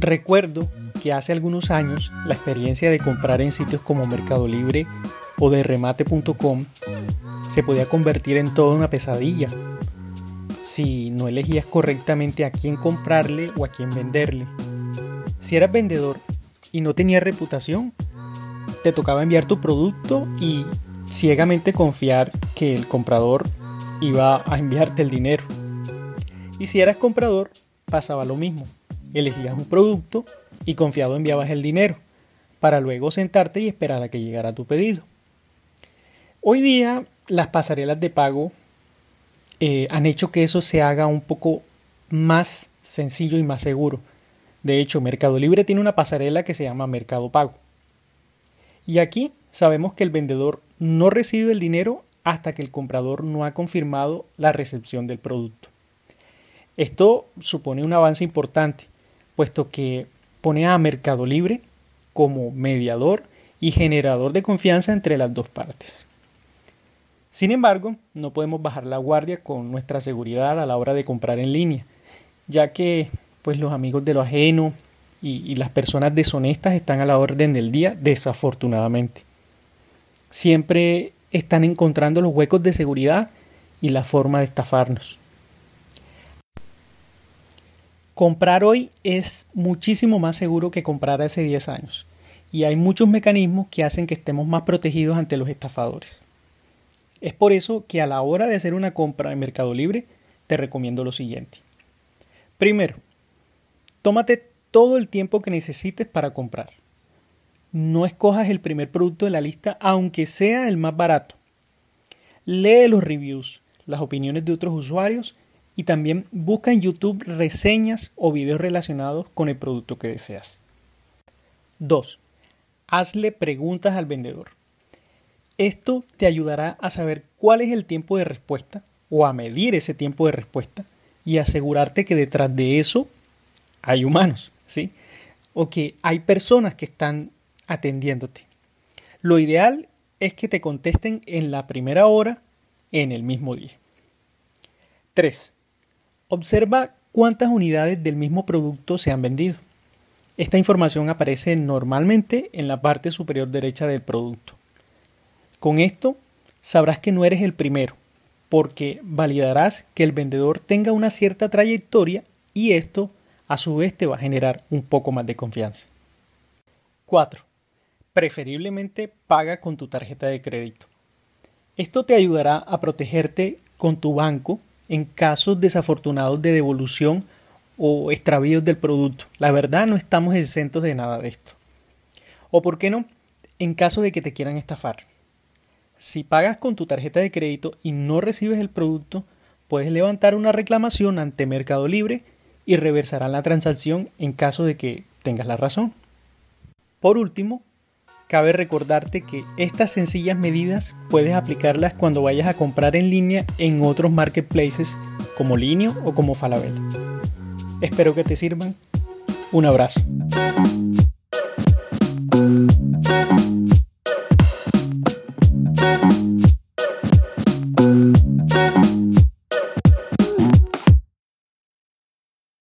Recuerdo que hace algunos años la experiencia de comprar en sitios como Mercado Libre o de remate.com se podía convertir en toda una pesadilla si no elegías correctamente a quién comprarle o a quién venderle. Si eras vendedor y no tenías reputación, te tocaba enviar tu producto y ciegamente confiar que el comprador iba a enviarte el dinero. Y si eras comprador, pasaba lo mismo. Elegías un producto y confiado enviabas el dinero, para luego sentarte y esperar a que llegara tu pedido. Hoy día las pasarelas de pago eh, han hecho que eso se haga un poco más sencillo y más seguro. De hecho, Mercado Libre tiene una pasarela que se llama Mercado Pago. Y aquí sabemos que el vendedor no recibe el dinero hasta que el comprador no ha confirmado la recepción del producto. Esto supone un avance importante, puesto que pone a Mercado Libre como mediador y generador de confianza entre las dos partes. Sin embargo, no podemos bajar la guardia con nuestra seguridad a la hora de comprar en línea, ya que pues los amigos de lo ajeno y, y las personas deshonestas están a la orden del día, desafortunadamente. Siempre están encontrando los huecos de seguridad y la forma de estafarnos. Comprar hoy es muchísimo más seguro que comprar hace 10 años, y hay muchos mecanismos que hacen que estemos más protegidos ante los estafadores. Es por eso que a la hora de hacer una compra en Mercado Libre te recomiendo lo siguiente. Primero, tómate todo el tiempo que necesites para comprar. No escojas el primer producto de la lista aunque sea el más barato. Lee los reviews, las opiniones de otros usuarios y también busca en YouTube reseñas o videos relacionados con el producto que deseas. 2. Hazle preguntas al vendedor. Esto te ayudará a saber cuál es el tiempo de respuesta o a medir ese tiempo de respuesta y asegurarte que detrás de eso hay humanos, ¿sí? O que hay personas que están atendiéndote. Lo ideal es que te contesten en la primera hora en el mismo día. 3. Observa cuántas unidades del mismo producto se han vendido. Esta información aparece normalmente en la parte superior derecha del producto. Con esto sabrás que no eres el primero, porque validarás que el vendedor tenga una cierta trayectoria y esto a su vez te va a generar un poco más de confianza. 4. Preferiblemente paga con tu tarjeta de crédito. Esto te ayudará a protegerte con tu banco en casos desafortunados de devolución o extravíos del producto. La verdad no estamos exentos de nada de esto. O por qué no, en caso de que te quieran estafar. Si pagas con tu tarjeta de crédito y no recibes el producto, puedes levantar una reclamación ante Mercado Libre y reversarán la transacción en caso de que tengas la razón. Por último, cabe recordarte que estas sencillas medidas puedes aplicarlas cuando vayas a comprar en línea en otros marketplaces como Linio o como Falabella. Espero que te sirvan. Un abrazo.